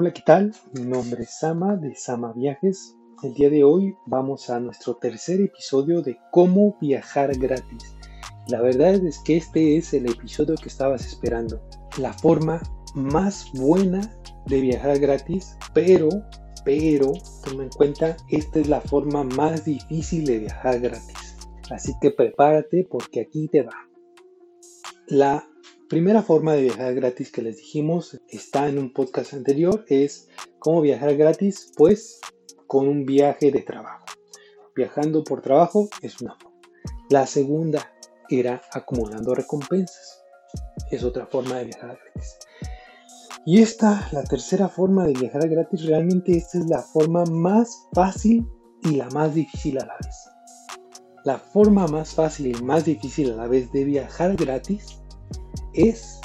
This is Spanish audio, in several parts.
Hola, ¿qué tal? Mi nombre es Sama de Sama Viajes. El día de hoy vamos a nuestro tercer episodio de cómo viajar gratis. La verdad es que este es el episodio que estabas esperando. La forma más buena de viajar gratis, pero, pero, toma en cuenta, esta es la forma más difícil de viajar gratis. Así que prepárate porque aquí te va. La primera forma de viajar gratis que les dijimos está en un podcast anterior es cómo viajar gratis pues con un viaje de trabajo. Viajando por trabajo es una forma. La segunda era acumulando recompensas. Es otra forma de viajar gratis. Y esta, la tercera forma de viajar gratis, realmente esta es la forma más fácil y la más difícil a la vez. La forma más fácil y más difícil a la vez de viajar gratis es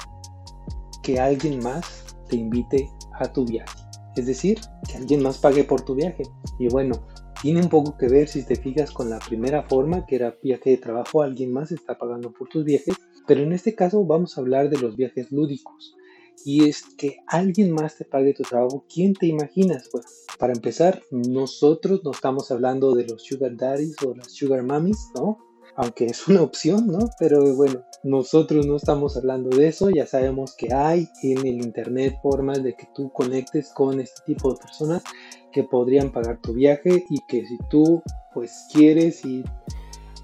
que alguien más te invite a tu viaje. Es decir, que alguien más pague por tu viaje. Y bueno, tiene un poco que ver si te fijas con la primera forma, que era viaje de trabajo, alguien más está pagando por tus viajes. Pero en este caso vamos a hablar de los viajes lúdicos. Y es que alguien más te pague tu trabajo. ¿Quién te imaginas? Bueno, para empezar, nosotros no estamos hablando de los sugar daddies o las sugar mummies, ¿no? Aunque es una opción, ¿no? Pero bueno, nosotros no estamos hablando de eso, ya sabemos que hay en el Internet formas de que tú conectes con este tipo de personas que podrían pagar tu viaje y que si tú pues quieres y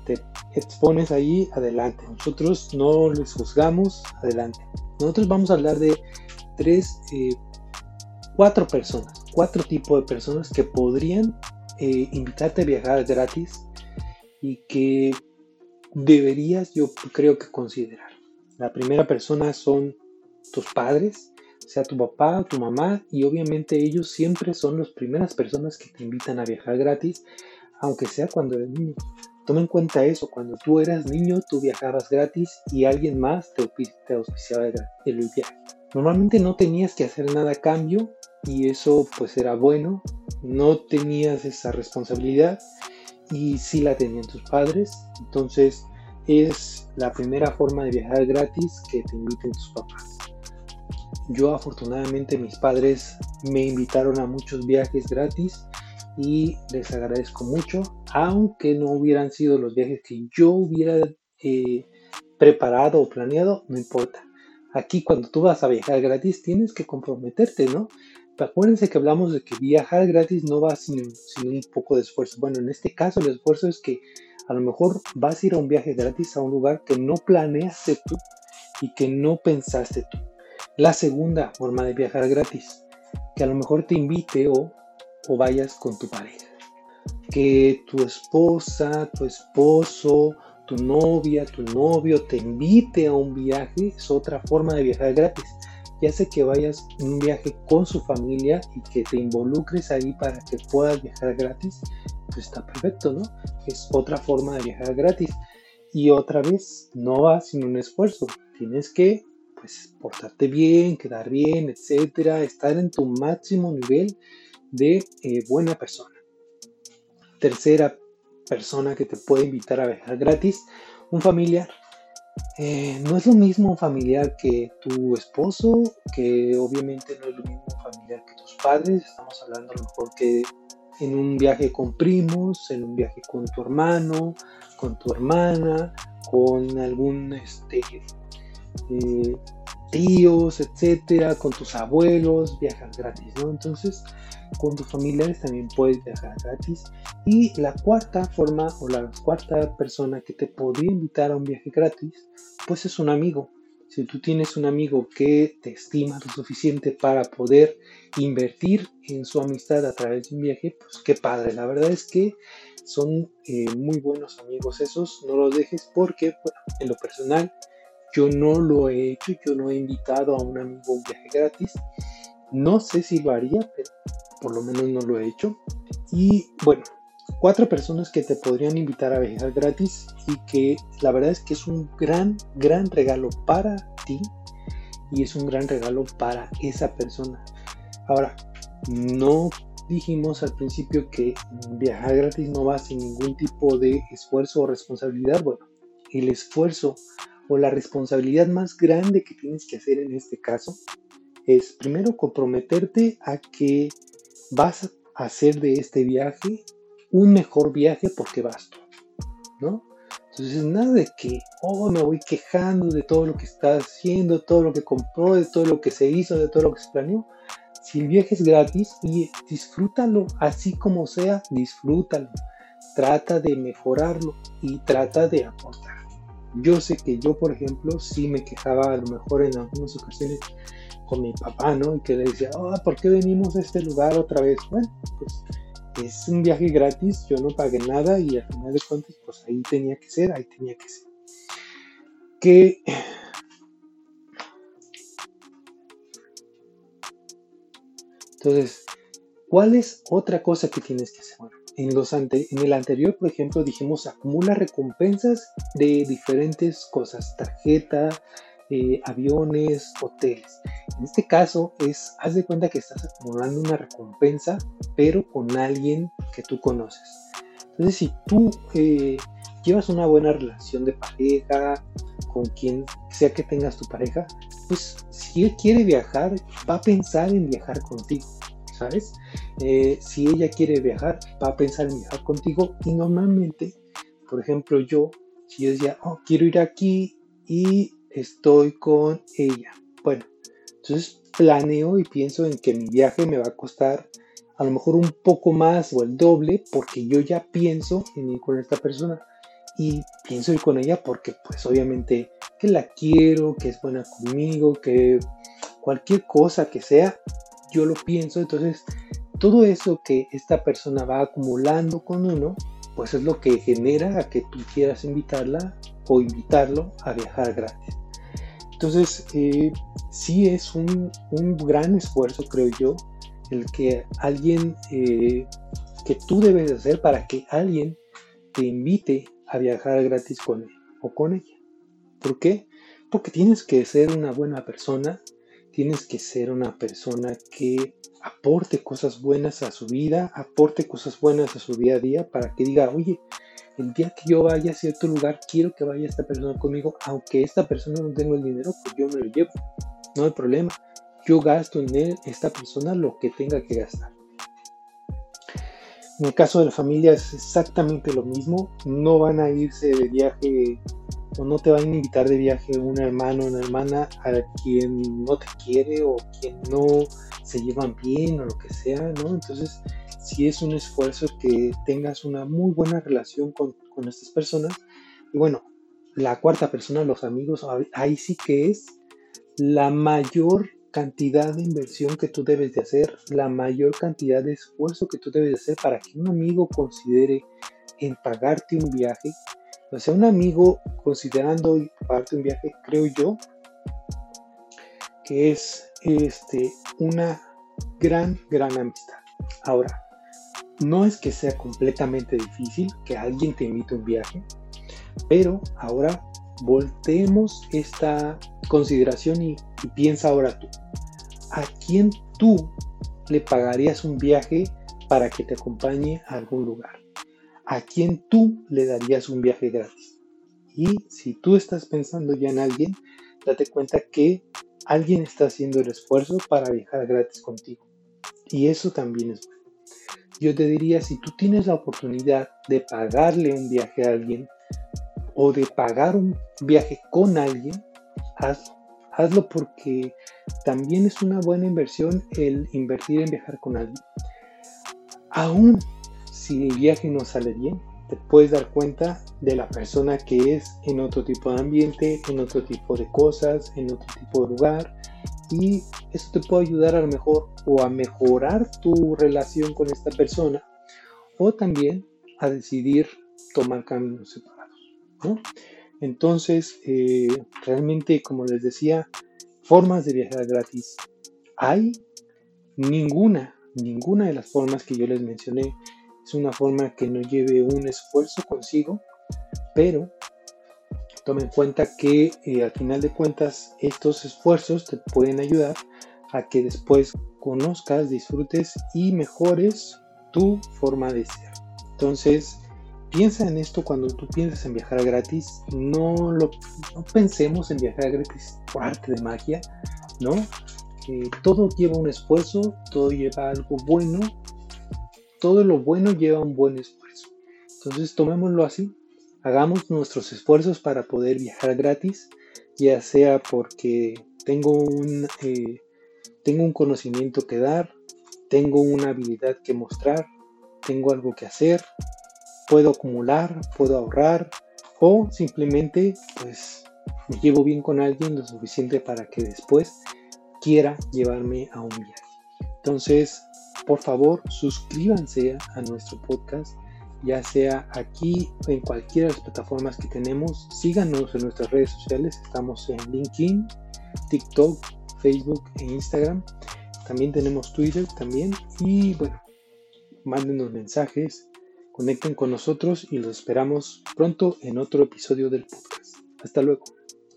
te expones ahí, adelante. Nosotros no les juzgamos, adelante. Nosotros vamos a hablar de tres, eh, cuatro personas, cuatro tipos de personas que podrían eh, invitarte a viajar gratis y que deberías, yo creo que considerar. La primera persona son tus padres, sea tu papá tu mamá, y obviamente ellos siempre son las primeras personas que te invitan a viajar gratis, aunque sea cuando eres niño. Toma en cuenta eso, cuando tú eras niño tú viajabas gratis y alguien más te, te auspiciaba el viaje. Normalmente no tenías que hacer nada a cambio y eso pues era bueno, no tenías esa responsabilidad y si la tenían tus padres. Entonces es la primera forma de viajar gratis que te inviten tus papás. Yo afortunadamente mis padres me invitaron a muchos viajes gratis y les agradezco mucho, aunque no hubieran sido los viajes que yo hubiera eh, preparado o planeado, no importa. Aquí cuando tú vas a viajar gratis tienes que comprometerte, ¿no? Acuérdense que hablamos de que viajar gratis no va sin, un poco de esfuerzo. Bueno, en este caso el esfuerzo es que a lo mejor vas a ir a un viaje gratis a un lugar que no planeaste tú y que no pensaste tú. La segunda forma de viajar gratis, que a lo mejor te invite o, o vayas con tu pareja. Que tu esposa, tu esposo, tu novia, tu novio te invite a un viaje es otra forma de viajar gratis ya sé que vayas un viaje con su familia y que te involucres ahí para que puedas viajar gratis, pues está perfecto, ¿no? Es otra forma de viajar gratis. Y otra vez, no va sin un esfuerzo. Tienes que, pues, portarte bien, quedar bien, etcétera, estar en tu máximo nivel de eh, buena persona. Tercera persona que te puede invitar a viajar gratis, un familiar eh, no es lo mismo familiar que tu esposo, que obviamente no es lo mismo familiar que tus padres. Estamos hablando a lo mejor que en un viaje con primos, en un viaje con tu hermano, con tu hermana, con algún este, eh, tíos, etcétera, con tus abuelos, viajas gratis, ¿no? Entonces, con tus familiares también puedes viajar gratis. Y la cuarta forma o la cuarta persona que te podría invitar a un viaje gratis, pues es un amigo. Si tú tienes un amigo que te estima lo suficiente para poder invertir en su amistad a través de un viaje, pues qué padre. La verdad es que son eh, muy buenos amigos esos. No los dejes porque, bueno, en lo personal, yo no lo he hecho, yo no he invitado a un amigo a un viaje gratis. No sé si lo haría, pero por lo menos no lo he hecho. Y bueno, cuatro personas que te podrían invitar a viajar gratis y que la verdad es que es un gran, gran regalo para ti y es un gran regalo para esa persona. Ahora, no dijimos al principio que viajar gratis no va sin ningún tipo de esfuerzo o responsabilidad. Bueno, el esfuerzo o la responsabilidad más grande que tienes que hacer en este caso es primero comprometerte a que vas a hacer de este viaje un mejor viaje porque vas tú, ¿no? Entonces, nada de que, oh, me voy quejando de todo lo que está haciendo, todo lo que compró, de todo lo que se hizo, de todo lo que se planeó. Si el viaje es gratis, y disfrútalo, así como sea, disfrútalo. Trata de mejorarlo y trata de aportar. Yo sé que yo, por ejemplo, sí me quejaba a lo mejor en algunas ocasiones con mi papá, ¿no? Y que le decía, oh, ¿por qué venimos a este lugar otra vez? Bueno, pues es un viaje gratis, yo no pagué nada y al final de cuentas, pues ahí tenía que ser, ahí tenía que ser. Que Entonces, ¿cuál es otra cosa que tienes que hacer? En, los en el anterior, por ejemplo, dijimos acumula recompensas de diferentes cosas, tarjeta, eh, aviones, hoteles. En este caso es, haz de cuenta que estás acumulando una recompensa, pero con alguien que tú conoces. Entonces, si tú eh, llevas una buena relación de pareja, con quien sea que tengas tu pareja, pues si él quiere viajar, va a pensar en viajar contigo, ¿sabes? Eh, si ella quiere viajar, va a pensar en viajar contigo y normalmente, por ejemplo, yo, si yo decía, oh, quiero ir aquí y estoy con ella. Bueno, entonces planeo y pienso en que mi viaje me va a costar a lo mejor un poco más o el doble porque yo ya pienso en ir con esta persona y pienso ir con ella porque pues obviamente que la quiero, que es buena conmigo, que cualquier cosa que sea, yo lo pienso, entonces todo eso que esta persona va acumulando con uno, pues es lo que genera a que tú quieras invitarla o invitarlo a viajar gratis. Entonces, eh, sí es un, gran esfuerzo, creo yo, el que alguien, eh, que tú debes hacer para que alguien te invite a viajar gratis con él o con ella. ¿Por qué? Porque tienes que ser una buena persona, tienes que ser una persona que aporte cosas buenas a su vida, aporte cosas buenas a su día a día para que diga, oye, el día que yo vaya a cierto lugar, quiero que vaya esta persona conmigo, aunque esta persona no tenga el dinero, pues yo me lo llevo, no hay problema. Yo gasto en él, esta persona, lo que tenga que gastar. En el caso de la familia es exactamente lo mismo, no van a irse de viaje o no te van a invitar de viaje un hermano o una hermana a quien no te quiere o quien no se llevan bien o lo que sea, ¿no? Entonces, si es un esfuerzo que tengas una muy buena relación con, con estas personas. Y bueno, la cuarta persona, los amigos, ahí sí que es la mayor cantidad de inversión que tú debes de hacer, la mayor cantidad de esfuerzo que tú debes de hacer para que un amigo considere en pagarte un viaje. O sea, un amigo considerando pagarte un viaje, creo yo, que es este, una gran, gran amistad. Ahora, no es que sea completamente difícil que alguien te invite un viaje, pero ahora volteemos esta consideración y, piensa ahora tú. ¿A quién tú le pagarías un viaje para que te acompañe a algún lugar? ¿A quién tú le darías un viaje gratis? Y si tú estás pensando ya en alguien, date cuenta que alguien está haciendo el esfuerzo para viajar gratis contigo. Y eso también es bueno yo te diría, si tú tienes la oportunidad de pagarle un viaje a alguien o de pagar un viaje con alguien, hazlo. Hazlo porque también es una buena inversión el invertir en viajar con alguien. Aún si el viaje no sale bien, te puedes dar cuenta de la persona que es en otro tipo de ambiente, en otro tipo de cosas, en otro tipo de lugar, y eso te puede ayudar a lo mejor o a mejorar tu relación con esta persona o también a decidir tomar caminos separados. Entonces, eh, realmente, como les decía, formas de viajar gratis hay ninguna, ninguna de las formas que yo les mencioné es una forma que no lleve un esfuerzo consigo, pero Toma en cuenta que eh, al final de cuentas estos esfuerzos te pueden ayudar a que después conozcas, disfrutes y mejores tu forma de ser. Entonces, piensa en esto cuando tú piensas en viajar gratis. No, lo, pensemos en viajar gratis por arte de magia, ¿no? que todo lleva un esfuerzo, todo lleva algo bueno, todo lo bueno lleva un buen esfuerzo. Entonces tomémoslo así, hagamos nuestros esfuerzos para poder viajar gratis, ya sea porque tengo un, eh, tengo un conocimiento que dar, tengo una habilidad que mostrar, tengo algo que hacer, puedo acumular, puedo ahorrar o simplemente pues me llevo bien con alguien lo suficiente para que después quiera llevarme a un viaje. Entonces, por favor, suscríbanse a nuestro podcast, ya sea aquí o en cualquiera de las plataformas que tenemos. Síganos en nuestras redes sociales, estamos en LinkedIn, TikTok, Facebook e Instagram. También tenemos Twitter también. Y bueno, mándenos mensajes, conecten con nosotros y los esperamos pronto en otro episodio del podcast. Hasta luego.